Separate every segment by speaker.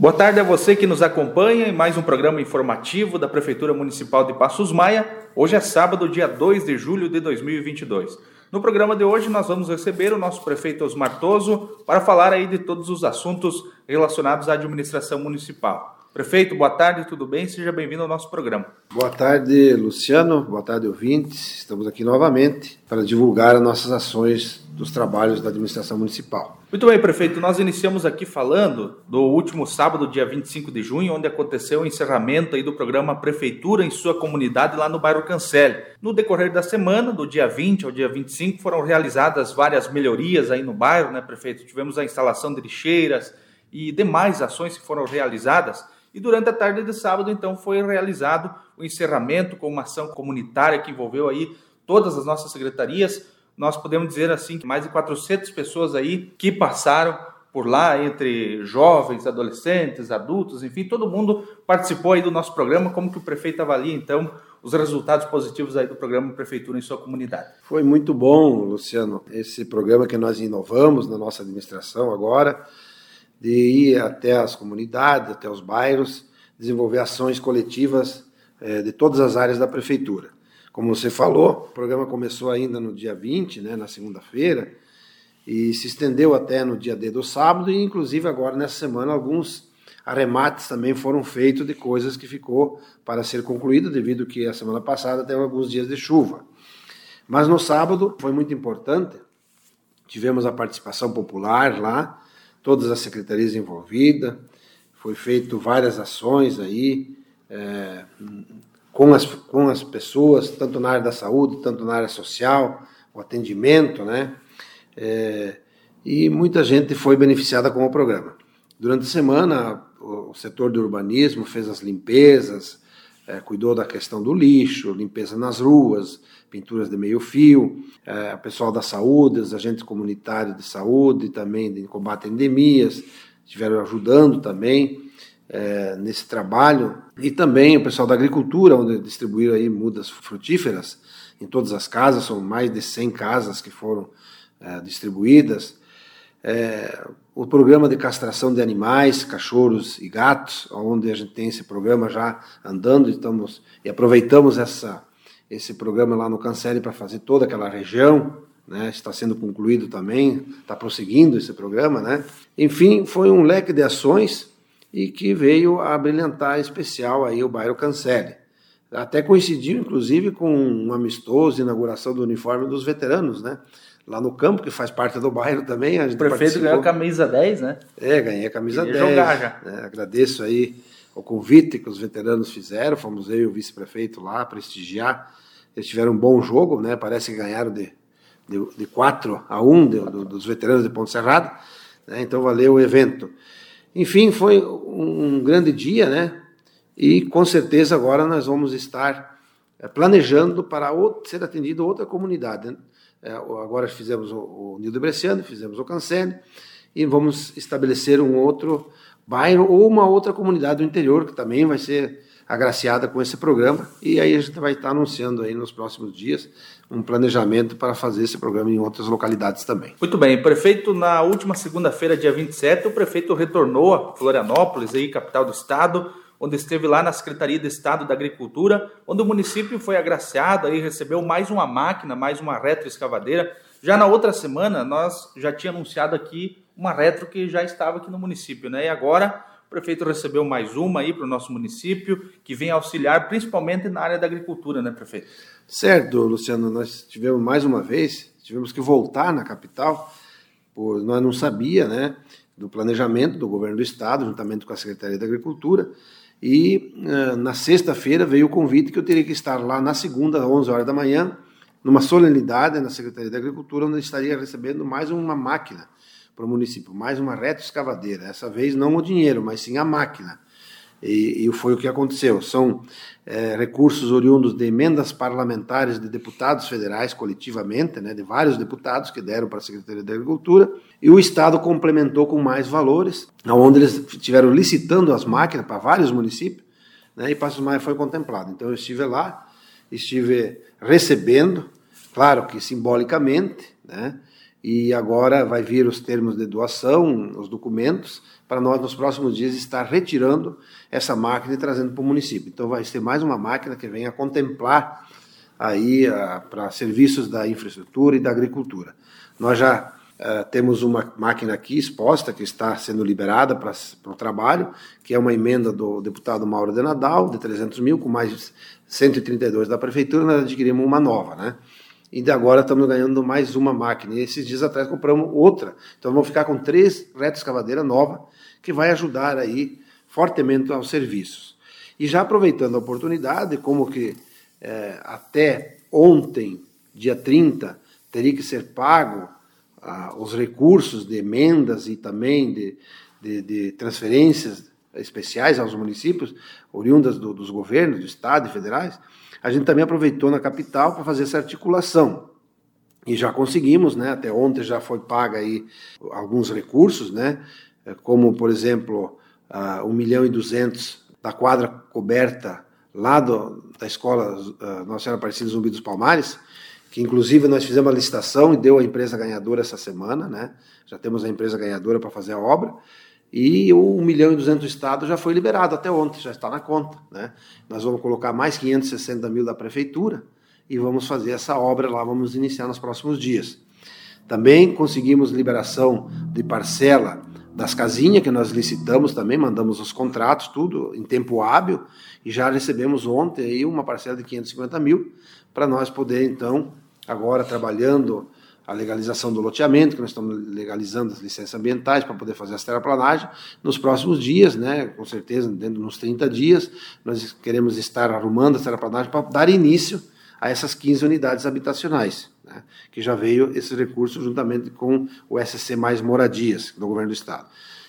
Speaker 1: Boa tarde a você que nos acompanha em mais um programa informativo da Prefeitura Municipal de Passos Maia. Hoje é sábado, dia 2 de julho de 2022. No programa de hoje nós vamos receber o nosso prefeito Osmar Toso para falar aí de todos os assuntos relacionados à administração municipal. Prefeito, boa tarde, tudo bem? Seja bem-vindo ao nosso programa.
Speaker 2: Boa tarde, Luciano. Boa tarde, ouvintes. Estamos aqui novamente para divulgar as nossas ações dos trabalhos da administração municipal.
Speaker 1: Muito bem, prefeito. Nós iniciamos aqui falando do último sábado, dia 25 de junho, onde aconteceu o encerramento aí do programa Prefeitura em sua comunidade lá no bairro Cancele. No decorrer da semana, do dia 20 ao dia 25, foram realizadas várias melhorias aí no bairro, né, prefeito? Tivemos a instalação de lixeiras e demais ações que foram realizadas. E durante a tarde de sábado, então, foi realizado o encerramento com uma ação comunitária que envolveu aí todas as nossas secretarias. Nós podemos dizer assim que mais de 400 pessoas aí que passaram por lá, entre jovens, adolescentes, adultos, enfim, todo mundo participou aí do nosso programa. Como que o prefeito avalia, então, os resultados positivos aí do programa Prefeitura em sua comunidade?
Speaker 2: Foi muito bom, Luciano, esse programa que nós inovamos na nossa administração agora de ir até as comunidades, até os bairros, desenvolver ações coletivas é, de todas as áreas da prefeitura. Como você falou, o programa começou ainda no dia 20, né, na segunda-feira, e se estendeu até no dia D do sábado, e inclusive agora nessa semana alguns arremates também foram feitos de coisas que ficou para ser concluído, devido que a semana passada teve alguns dias de chuva. Mas no sábado foi muito importante, tivemos a participação popular lá, todas as secretarias envolvidas, foi feito várias ações aí é, com, as, com as pessoas, tanto na área da saúde, tanto na área social, o atendimento, né? É, e muita gente foi beneficiada com o programa. Durante a semana, o, setor do urbanismo fez as limpezas, é, cuidou da questão do lixo, limpeza nas ruas, pinturas de meio fio, é, pessoal da saúde, os agentes comunitários de saúde, também de combate a endemias, estiveram ajudando também é, nesse trabalho, e também o pessoal da agricultura, onde distribuíram aí mudas frutíferas em todas as casas, são mais de 100 casas que foram é, distribuídas, é, o programa de castração de animais, cachorros e gatos, onde a gente tem esse programa já andando, estamos e aproveitamos essa esse programa lá no Cancele para fazer toda aquela região, né? Está sendo concluído também, está prosseguindo esse programa, né? Enfim, foi um leque de ações e que veio a brilhantar especial aí o bairro Cancele. Até coincidiu, inclusive, com um amistoso, inauguração do uniforme dos veteranos, né? Lá no campo, que faz parte do bairro também.
Speaker 1: o prefeito ganhou a camisa 10, né?
Speaker 2: É, ganhei a camisa Queria 10. jogar já. É, agradeço aí o convite que os veteranos fizeram, fomos eu e o vice-prefeito lá prestigiar. Eles tiveram um bom jogo, né? Parece que ganharam de, de, de 4 a 1 de, de, dos veteranos de Ponte Serrado, né? então valeu o evento. Enfim, foi um grande dia, né? E com certeza agora nós vamos estar é, planejando para ser atendido outra comunidade. É, agora fizemos o, o Nildo Bresciano, fizemos o Cancele, e vamos estabelecer um outro bairro ou uma outra comunidade do interior que também vai ser agraciada com esse programa. E aí a gente vai estar anunciando aí nos próximos dias um planejamento para fazer esse programa em outras localidades também.
Speaker 1: Muito bem, prefeito, na última segunda-feira, dia 27, o prefeito retornou a Florianópolis, aí, capital do estado, onde esteve lá na Secretaria de Estado da Agricultura, onde o município foi agraciado e recebeu mais uma máquina, mais uma retroescavadeira. Já na outra semana, nós já tinha anunciado aqui uma retro que já estava aqui no município, né? E agora o prefeito recebeu mais uma aí para o nosso município, que vem auxiliar principalmente na área da agricultura, né, prefeito?
Speaker 2: Certo, Luciano, nós tivemos mais uma vez, tivemos que voltar na capital, pois nós não sabia, né, do planejamento do governo do estado, juntamente com a Secretaria da Agricultura, e uh, na sexta-feira veio o convite que eu teria que estar lá na segunda, às 11 horas da manhã, numa solenidade na Secretaria da Agricultura, onde estaria recebendo mais uma máquina para o município, mais uma retroescavadeira. Essa vez não o dinheiro, mas sim a máquina. E, e foi o que aconteceu. São é, recursos oriundos de emendas parlamentares de deputados federais, coletivamente, né, de vários deputados que deram para a Secretaria da Agricultura, e o Estado complementou com mais valores, onde eles estiveram licitando as máquinas para vários municípios, né, e Passos Maia foi contemplado. Então eu estive lá, estive recebendo, claro que simbolicamente, né, e agora vai vir os termos de doação, os documentos, para nós nos próximos dias estar retirando essa máquina e trazendo para o município. Então vai ser mais uma máquina que venha contemplar aí para serviços da infraestrutura e da agricultura. Nós já uh, temos uma máquina aqui exposta que está sendo liberada para o trabalho, que é uma emenda do deputado Mauro de Nadal, de 300 mil, com mais 132 da prefeitura, nós adquirimos uma nova, né? E agora estamos ganhando mais uma máquina. E esses dias atrás compramos outra. Então vamos ficar com três retas escavadeira nova, que vai ajudar aí fortemente aos serviços. E já aproveitando a oportunidade, como que é, até ontem, dia 30, teria que ser pago ah, os recursos de emendas e também de, de, de transferências especiais aos municípios, oriundas do, dos governos, do Estado e federais, a gente também aproveitou na capital para fazer essa articulação. E já conseguimos, né? Até ontem já foi paga aí alguns recursos, né? Como, por exemplo, uh, 1 milhão e 200 da quadra coberta lá do, da escola uh, Nossa Senhora Aparecida Zumbi dos Palmares, que inclusive nós fizemos a licitação e deu a empresa ganhadora essa semana, né? Já temos a empresa ganhadora para fazer a obra. E o 1 milhão e 200 do Estado já foi liberado até ontem, já está na conta. Né? Nós vamos colocar mais 560 mil da Prefeitura e vamos fazer essa obra lá, vamos iniciar nos próximos dias. Também conseguimos liberação de parcela das casinhas que nós licitamos também, mandamos os contratos, tudo em tempo hábil, e já recebemos ontem aí uma parcela de 550 mil para nós poder, então, agora trabalhando a legalização do loteamento, que nós estamos legalizando as licenças ambientais para poder fazer as terraplanagens. Nos próximos dias, né, com certeza, dentro de uns 30 dias, nós queremos estar arrumando as terraplanagens para dar início a essas 15 unidades habitacionais, né, que já veio esse recurso juntamente com o SC Mais Moradias, do governo do Estado.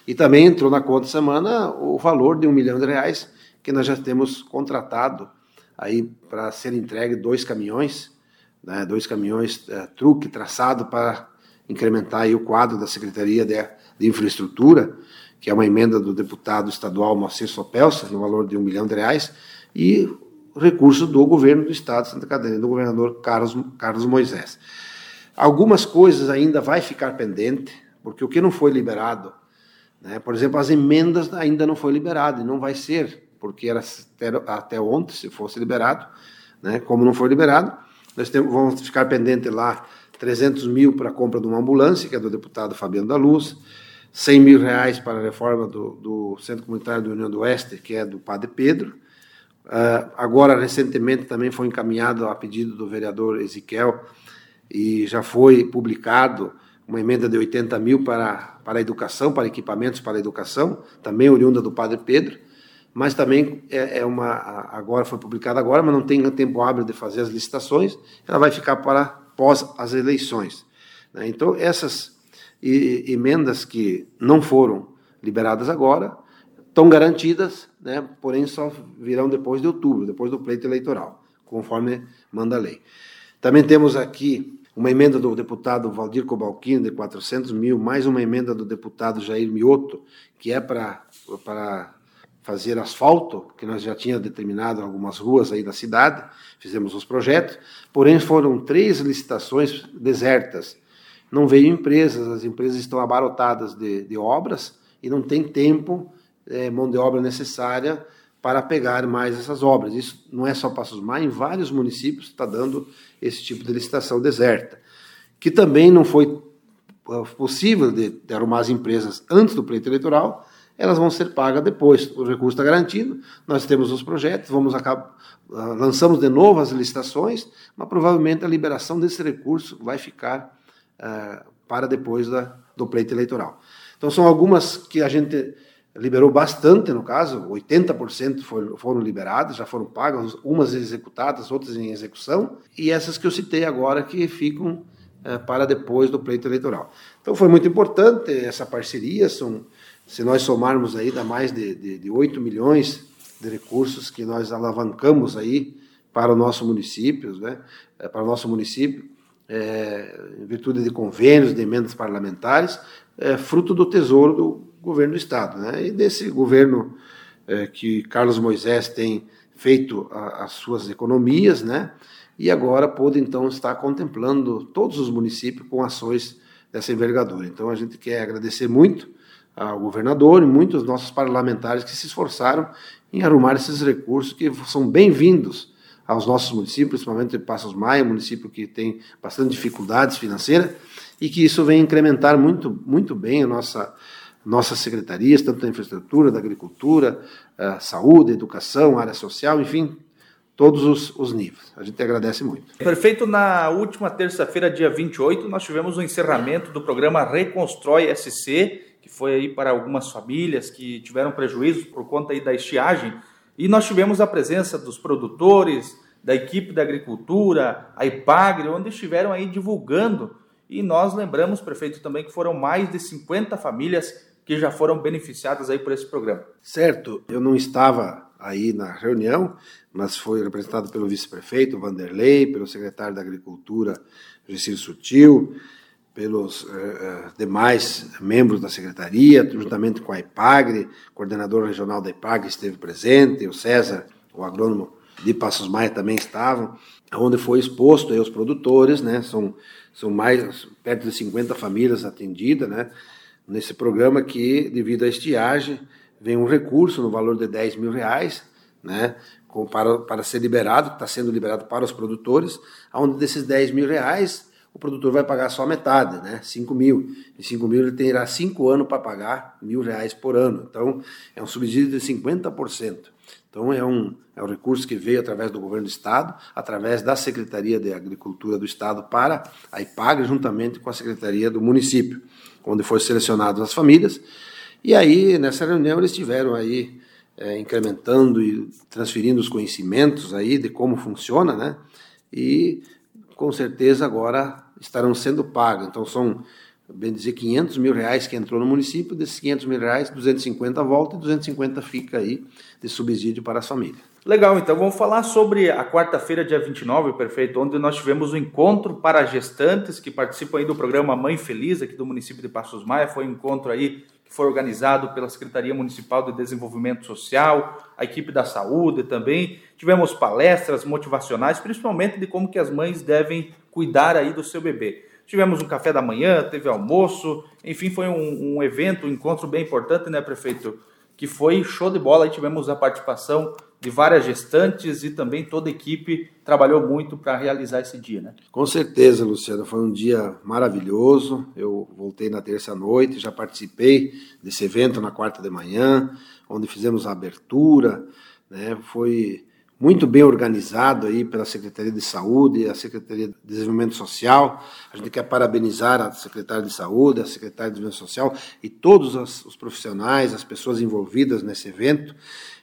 Speaker 2: E também entrou na conta semana o valor de um milhão de reais que nós já temos contratado aí para ser entregue dois caminhões né, dois caminhões é, truque traçado para incrementar o quadro da Secretaria de, de, Infraestrutura, que é uma emenda do deputado estadual Moacir Sopelsa, no valor de um milhão de reais, e recurso do governo do estado de Santa Catarina, do governador Carlos, Carlos Moisés. Algumas coisas ainda vai ficar pendente, porque o que não foi liberado, né, por exemplo, as emendas ainda não foi liberado, e não vai ser, porque era até, até ontem, se fosse liberado, né, como não foi liberado, nós temos, vamos ficar pendente lá 300 mil para a compra de uma ambulância, que é do deputado Fabiano da Luz, 100 mil reais para a reforma do, do Centro Comunitário do União do Oeste, que é do Padre Pedro. Uh, agora, recentemente, também foi encaminhado a pedido do vereador Ezequiel e já foi publicado uma emenda de 80 mil para, para a educação, para equipamentos para a educação, também oriunda do Padre Pedro mas também é, é, uma agora foi publicada agora, mas não tem tempo hábil de fazer as licitações, ela vai ficar para pós as eleições. Né? Então essas emendas que não foram liberadas agora estão garantidas, né? porém só virão depois de outubro, depois do pleito eleitoral, conforme manda a lei. Também temos aqui uma emenda do deputado Valdir Cobalquino de 400 mil, mais uma emenda do deputado Jair Mioto, que é para, para fazer asfalto, que nós já tínhamos determinado algumas ruas aí da cidade, fizemos os projetos, porém foram três licitações desertas. Não veio empresas, as empresas estão abarotadas de, de obras e não tem tempo, é, mão de obra necessária para pegar mais essas obras. Isso não é só Passos Maia, em vários municípios está dando esse tipo de licitação deserta, que também não foi é, possível de, de arrumar as empresas antes do pleito eleitoral, elas vão ser pagas depois. O recurso está garantido, nós temos os projetos, vamos acabar, ah, lançamos de novo as licitações, mas provavelmente a liberação desse recurso vai ficar uh, para depois da, do pleito eleitoral. Então são algumas que a gente liberou bastante, no caso, 80% foram, foram liberadas, já foram pagas, umas executadas, outras em execução, e essas que eu citei agora que ficam uh, para depois do pleito eleitoral. Então foi muito importante essa parceria, são se nós somarmos aí, dá mais de, de, de 8 milhões de recursos que nós alavancamos aí para o nosso município, né? É, para o nosso município, é, em virtude de convênios, de emendas parlamentares, é, fruto do tesouro do governo do Estado. Né? E desse governo é, que Carlos Moisés tem feito a, as suas economias, né? e agora pôde então estar contemplando todos os municípios com ações dessa envergadura. Então a gente quer agradecer muito ao governador e muitos nossos parlamentares que se esforçaram em arrumar esses recursos que são bem-vindos aos nossos municípios, principalmente Passos Maia, município que tem bastante dificuldades financeiras, e que isso vem incrementar muito, muito bem a nossa nossas secretarias, tanto da infraestrutura, da agricultura, saúde, educação, área social, enfim, todos os, os, níveis. A gente agradece muito.
Speaker 1: Perfeito. Na última terça-feira, dia 28, nós tivemos o encerramento do programa Reconstrói SC, que foi aí para algumas famílias que tiveram prejuízos por conta aí da estiagem. E nós tivemos a presença dos produtores, da equipe da agricultura, a IPAGRE, onde estiveram aí divulgando. E nós lembramos, prefeito, também que foram mais de 50 famílias que já foram beneficiadas aí por esse programa.
Speaker 2: Certo, eu não estava aí na reunião, mas foi representado pelo vice-prefeito Vanderlei, pelo secretário da Agricultura, Gessil Sutil, pelos uh, demais membros da secretaria, juntamente com a IPAGRE, coordenador regional da IPAGRE esteve presente, o César, o agrônomo de Passos Maia também estavam, onde foi exposto aí os produtores, né, são, são mais, perto de 50 famílias atendidas, né, nesse programa que, devido à estiagem, vem um recurso no valor de 10 mil reais, né, com, para, para ser liberado, está sendo liberado para os produtores, onde desses 10 mil reais o produtor vai pagar só metade, né, 5 mil. E 5 mil ele terá 5 anos para pagar mil reais por ano. Então, é um subsídio de 50%. Então, é um, é um recurso que veio através do governo do Estado, através da Secretaria de Agricultura do Estado para a IPAG, juntamente com a Secretaria do Município, onde foram selecionadas as famílias e aí, nessa reunião, eles tiveram aí é, incrementando e transferindo os conhecimentos aí de como funciona, né? E com certeza agora estarão sendo pagos. Então são, bem dizer, 500 mil reais que entrou no município, desses 500 mil reais, 250 volta e 250 fica aí de subsídio para as famílias.
Speaker 1: Legal, então vamos falar sobre a quarta-feira, dia 29, perfeito, onde nós tivemos o um encontro para gestantes que participam aí do programa Mãe Feliz aqui do município de Passos Maia. Foi um encontro aí que foi organizado pela Secretaria Municipal de Desenvolvimento Social, a equipe da saúde também. Tivemos palestras motivacionais, principalmente de como que as mães devem cuidar aí do seu bebê. Tivemos um café da manhã, teve almoço, enfim, foi um, um evento, um encontro bem importante, né, prefeito? Que foi show de bola. Aí tivemos a participação de várias gestantes e também toda a equipe trabalhou muito para realizar esse dia, né?
Speaker 2: Com certeza, Luciano, foi um dia maravilhoso. Eu voltei na terça noite, já participei desse evento na quarta de manhã, onde fizemos a abertura, né? Foi muito bem organizado aí pela Secretaria de Saúde, a Secretaria de Desenvolvimento Social. A gente quer parabenizar a Secretaria de Saúde, a Secretaria de Desenvolvimento Social e todos os profissionais, as pessoas envolvidas nesse evento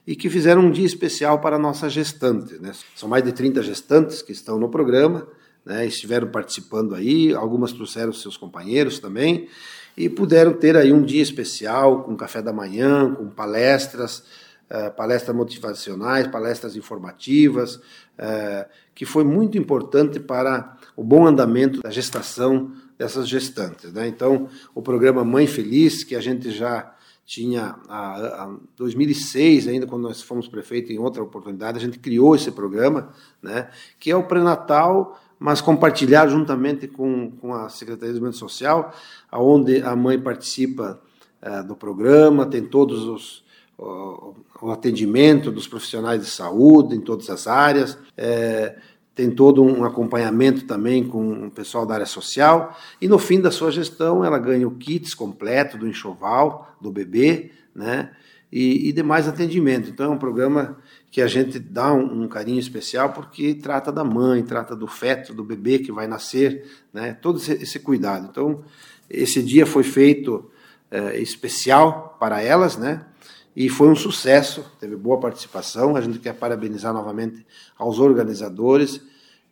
Speaker 2: e que fizeram um dia especial para nossas gestantes. Né? São mais de 30 gestantes que estão no programa, né? estiveram participando aí, algumas trouxeram seus companheiros também, e puderam ter aí um dia especial com café da manhã, com palestras, uh, palestras motivacionais, palestras informativas, uh, que foi muito importante para o bom andamento da gestação dessas gestantes. Né? Então, o programa Mãe Feliz, que a gente já tinha a 2006 ainda quando nós fomos prefeito em outra oportunidade a gente criou esse programa né que é o pré-natal mas compartilhado juntamente com, com a Secretaria de Desenvolvimento Social aonde a mãe participa é, do programa tem todos os o, atendimento dos profissionais de saúde em todas as áreas é, tem todo um acompanhamento também com o pessoal da área social, e no fim da sua gestão ela ganha o kits completo do enxoval, do bebê, né? E, e demais atendimento. Então é um programa que a gente dá um, um, carinho especial porque trata da mãe, trata do feto, do bebê que vai nascer, né? Todo esse, esse cuidado. Então esse dia foi feito é, especial para elas, né? E foi um sucesso, teve boa participação. A gente quer parabenizar novamente aos organizadores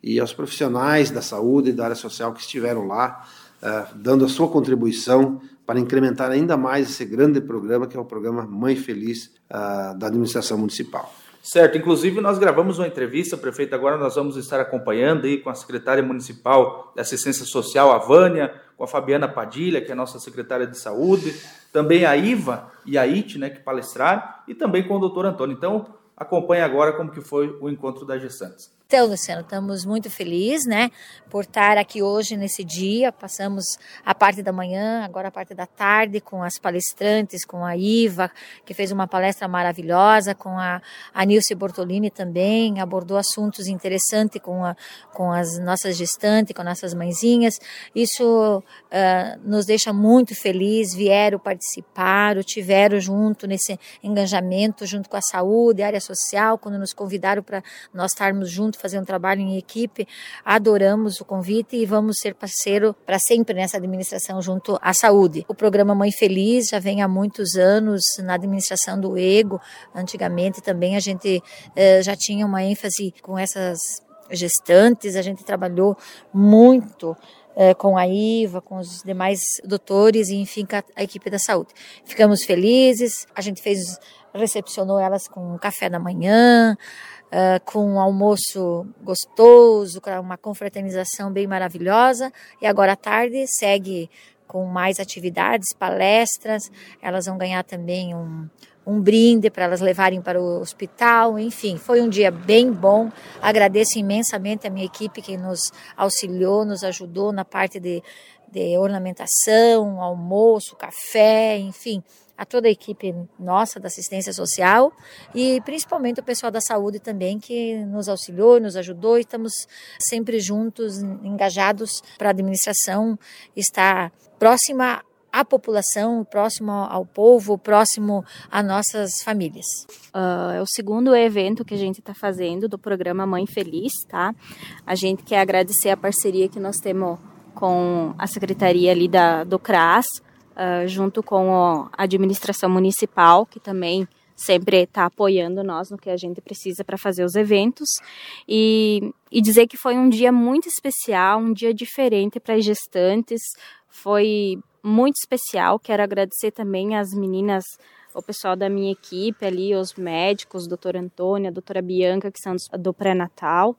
Speaker 2: e aos profissionais da saúde e da área social que estiveram lá, uh, dando a sua contribuição para incrementar ainda mais esse grande programa, que é o programa Mãe Feliz uh, da administração municipal.
Speaker 1: Certo, inclusive nós gravamos uma entrevista, prefeito, agora nós vamos estar acompanhando aí com a secretária municipal de assistência social, a Vânia, com a Fabiana Padilha, que é nossa secretária de saúde, também a Iva e a IT, né, que palestraram, e também com o doutor Antônio. Então, acompanhe agora como que foi o encontro das gestantes.
Speaker 3: Então, Luciano, estamos muito felizes, né, por estar aqui hoje nesse dia. Passamos a parte da manhã, agora a parte da tarde com as palestrantes, com a Iva, que fez uma palestra maravilhosa, com a, a Nilce Bortolini também, abordou assuntos interessantes com, a, com as nossas gestantes, com nossas mãezinhas. Isso uh, nos deixa muito felizes, vieram participar, tiveram junto nesse engajamento, junto com a saúde, área social, quando nos convidaram para nós estarmos juntos junto, fazer um trabalho em equipe. Adoramos o convite e vamos ser parceiro para sempre nessa administração junto à saúde. O programa Mãe Feliz já vem há muitos anos na administração do Ego. Antigamente também a gente eh, já tinha uma ênfase com essas gestantes, a gente trabalhou muito eh, com a IVA, com os demais doutores e enfim com a, a equipe da saúde. Ficamos felizes, a gente fez recepcionou elas com um café da manhã, uh, com um almoço gostoso, uma confraternização bem maravilhosa. E agora à tarde segue com mais atividades, palestras. Elas vão ganhar também um, um brinde para elas levarem para o hospital. Enfim, foi um dia bem bom. Agradeço imensamente a minha equipe que nos auxiliou, nos ajudou na parte de, de ornamentação, almoço, café, enfim a toda a equipe nossa da assistência social e principalmente o pessoal da saúde também que nos auxiliou, nos ajudou e estamos sempre juntos, engajados para a administração estar próxima à população, próximo ao povo, próximo a nossas famílias.
Speaker 4: Uh, é o segundo evento que a gente está fazendo do programa Mãe Feliz, tá? A gente quer agradecer a parceria que nós temos com a secretaria ali da, do CRAS, uh, junto com a administração municipal, que também sempre está apoiando nós no que a gente precisa para fazer os eventos e, e dizer que foi um dia muito especial, um dia diferente para as gestantes, foi muito especial. Quero agradecer também às meninas, o pessoal da minha equipe ali, os médicos, doutora Antônia, doutora Bianca, que são do pré-natal,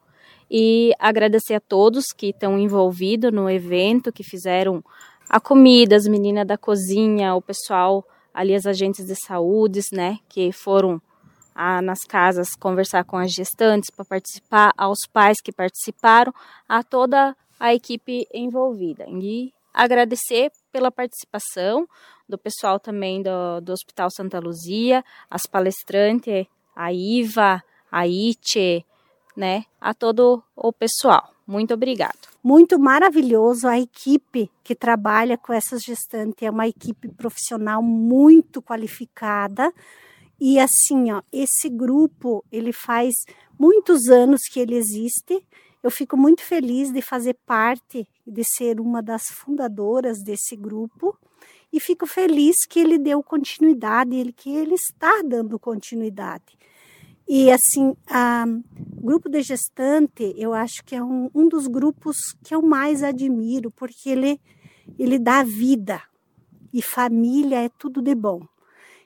Speaker 4: e agradecer a todos que estão envolvidos no evento, que fizeram a comida, as meninas da cozinha, o pessoal ali, as agentes de saúde, né, que foram a, nas casas conversar com as gestantes para participar, aos pais que participaram, a toda a equipe envolvida. E agradecer pela participação do pessoal também do, do Hospital Santa Luzia, as palestrantes, a Iva, a Ite, né, a todo o pessoal. Muito obrigado.
Speaker 5: Muito maravilhoso a equipe que trabalha com essas gestantes, é uma equipe profissional muito qualificada. E assim, ó, esse grupo, ele faz muitos anos que ele existe. Eu fico muito feliz de fazer parte, de ser uma das fundadoras desse grupo e fico feliz que ele deu continuidade, que ele está dando continuidade. E assim, o grupo de gestante, eu acho que é um, um dos grupos que eu mais admiro, porque ele, ele dá vida. E família é tudo de bom.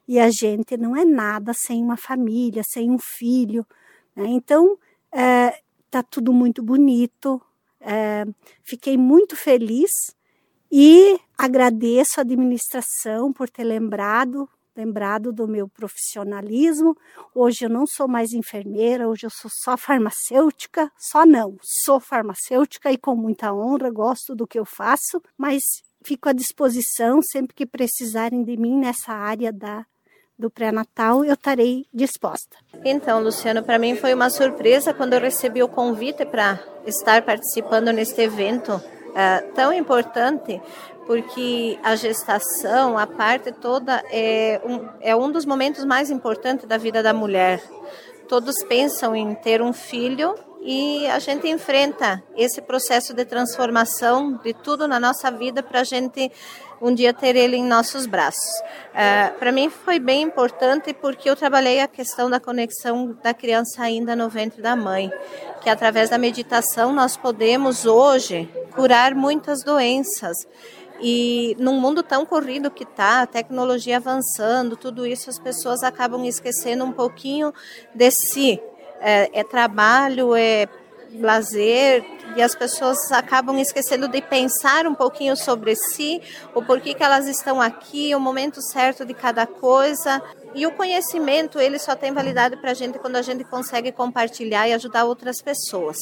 Speaker 5: E a gente não é nada sem uma família, sem um filho. Né? Então, é, tá tudo muito bonito. É, fiquei muito feliz e agradeço a administração por ter lembrado lembrado do meu profissionalismo. Hoje eu não sou mais enfermeira, hoje eu sou só farmacêutica, só não, sou farmacêutica e com muita honra, gosto do que eu faço, mas fico à disposição sempre que precisarem de mim nessa área da do pré-natal, eu estarei disposta.
Speaker 6: Então, Luciano, para mim foi uma surpresa quando eu recebi o convite para estar participando neste evento é, tão importante, porque a gestação, a parte toda, é um, é um dos momentos mais importantes da vida da mulher. Todos pensam em ter um filho e a gente enfrenta esse processo de transformação de tudo na nossa vida para a gente um dia ter ele em nossos braços. Uh, para mim foi bem importante porque eu trabalhei a questão da conexão da criança ainda no ventre da mãe, que através da meditação nós podemos hoje curar muitas doenças. E num mundo tão corrido que está, a tecnologia avançando, tudo isso, as pessoas acabam esquecendo um pouquinho de si. É, é trabalho, é lazer e as pessoas acabam esquecendo de pensar um pouquinho sobre si, o porquê que elas estão aqui, o momento certo de cada coisa. E o conhecimento, ele só tem validade para a gente quando a gente consegue compartilhar e ajudar outras pessoas.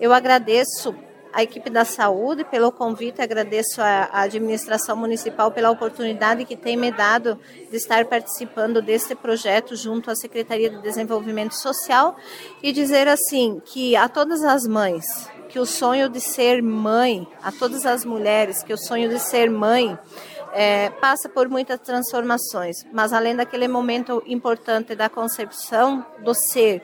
Speaker 6: Eu agradeço a equipe da saúde pelo convite, agradeço à administração municipal pela oportunidade que tem me dado de estar participando deste projeto junto à Secretaria de Desenvolvimento Social e dizer assim que a todas as mães que o sonho de ser mãe, a todas as mulheres que o sonho de ser mãe é, passa por muitas transformações, mas além daquele momento importante da concepção do ser,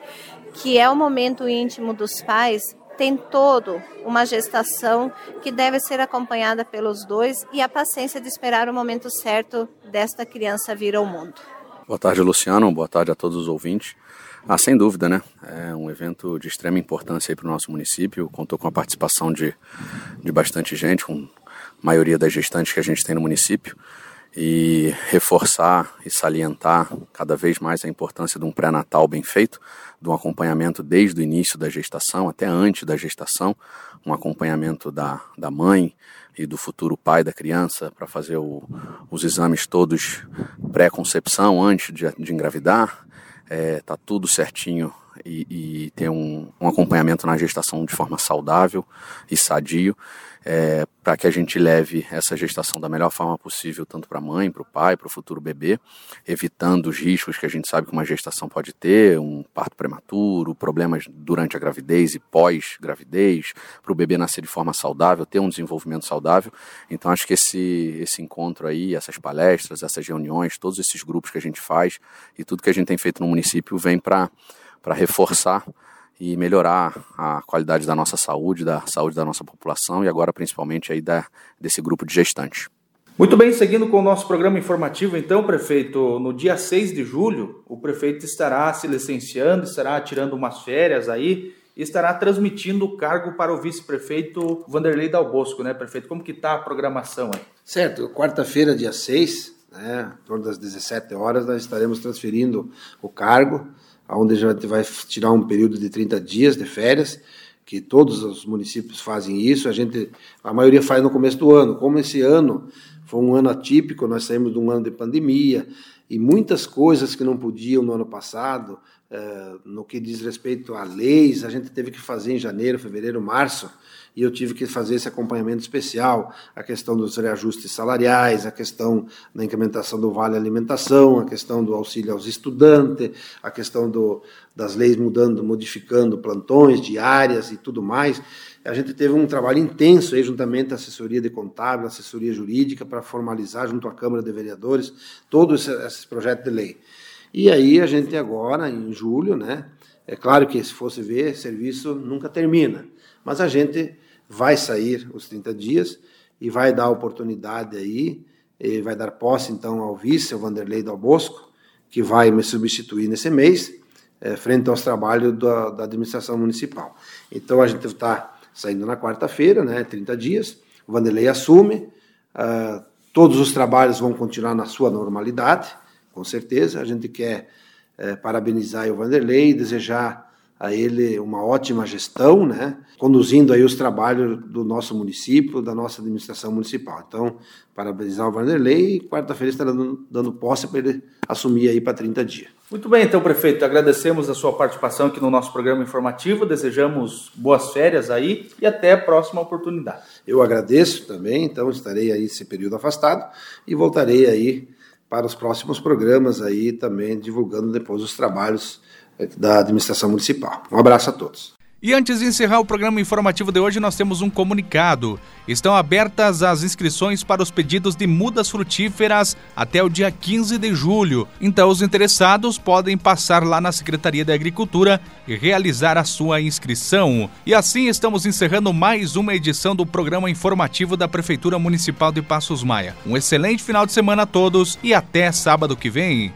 Speaker 6: que é o momento íntimo dos pais, tem todo uma gestação que deve ser acompanhada pelos dois e a paciência de esperar o momento certo desta criança vir ao mundo.
Speaker 7: Boa tarde, Luciano. Boa tarde a todos os ouvintes. Ah, sem dúvida, né? É um evento de extrema importância para o nosso município. Contou com a participação de, de bastante gente, com a maioria das gestantes que a gente tem no município e reforçar e salientar cada vez mais a importância de um pré-natal bem feito, de um acompanhamento desde o início da gestação até antes da gestação, um acompanhamento da, da mãe e do futuro pai da criança para fazer o, os exames todos pré-concepção antes de, de engravidar, é, tá tudo certinho e, e ter um, um acompanhamento na gestação de forma saudável e sadio é, para que a gente leve essa gestação da melhor forma possível, tanto para a mãe, para o pai, para o futuro bebê, evitando os riscos que a gente sabe que uma gestação pode ter, um parto prematuro, problemas durante a gravidez e pós-gravidez, para o bebê nascer de forma saudável, ter um desenvolvimento saudável. Então acho que esse, esse encontro aí, essas palestras, essas reuniões, todos esses grupos que a gente faz e tudo que a gente tem feito no município vem para reforçar e melhorar a qualidade da nossa saúde, da saúde da nossa população e agora principalmente aí da, desse grupo de gestantes.
Speaker 1: Muito bem, seguindo com o nosso programa informativo, então, prefeito, no dia 6 de julho, o prefeito estará se licenciando, estará tirando umas férias aí e estará transmitindo o cargo para o vice-prefeito Vanderlei Dalbosco, né, prefeito? Como que está a programação aí?
Speaker 2: Certo, quarta-feira, dia 6, né, em torno das 17 horas, nós estaremos transferindo o cargo onde a gente vai tirar um período de 30 dias de férias, que todos os municípios fazem isso, a gente, a maioria faz no começo do ano. Como esse ano foi um ano atípico, nós saímos de um ano de pandemia e muitas coisas que não podiam no ano passado, eh, no que diz respeito a leis, a gente teve que fazer em janeiro, fevereiro, março, e eu tive que fazer esse acompanhamento especial, a questão dos reajustes salariais, a questão da incrementação do vale alimentação, a questão do auxílio aos estudantes, a questão do, das leis mudando, modificando plantões, diárias e tudo mais. A gente teve um trabalho intenso aí, juntamente a assessoria de contábil, assessoria jurídica, para formalizar junto à Câmara de Vereadores todo esse, esse projeto de lei. E aí a gente agora, em julho, né? É claro que se fosse ver, serviço nunca termina, mas a gente vai sair os 30 dias e vai dar oportunidade aí, vai dar posse então ao vice, o Vanderlei Dal Bosco, que vai me substituir nesse mês, é, frente aos trabalhos da, da, administração municipal. Então a gente está saindo na quarta-feira, né, 30 dias, o Vanderlei assume, uh, todos os trabalhos vão continuar na sua normalidade, com certeza, a gente quer é, parabenizar o Vanderlei e desejar a ele uma ótima gestão, né, conduzindo aí os trabalhos do nosso município, da nossa administração municipal. Então, parabenizar o Vanderlei e quarta-feira estará dando, dando posse para ele assumir aí para 30 dias.
Speaker 1: Muito bem, então, prefeito, agradecemos a sua participação aqui no nosso programa informativo, desejamos boas férias aí e até a próxima oportunidade.
Speaker 2: Eu agradeço também, então estarei aí esse período afastado e voltarei aí para os próximos programas aí também divulgando depois os trabalhos da administração municipal. Um abraço a todos.
Speaker 1: E antes de encerrar o programa informativo de hoje, nós temos um comunicado. Estão abertas as inscrições para os pedidos de mudas frutíferas até o dia 15 de julho. Então, os interessados podem passar lá na Secretaria da Agricultura e realizar a sua inscrição. E assim estamos encerrando mais uma edição do programa informativo da Prefeitura Municipal de Passos Maia. Um excelente final de semana a todos e até sábado que vem.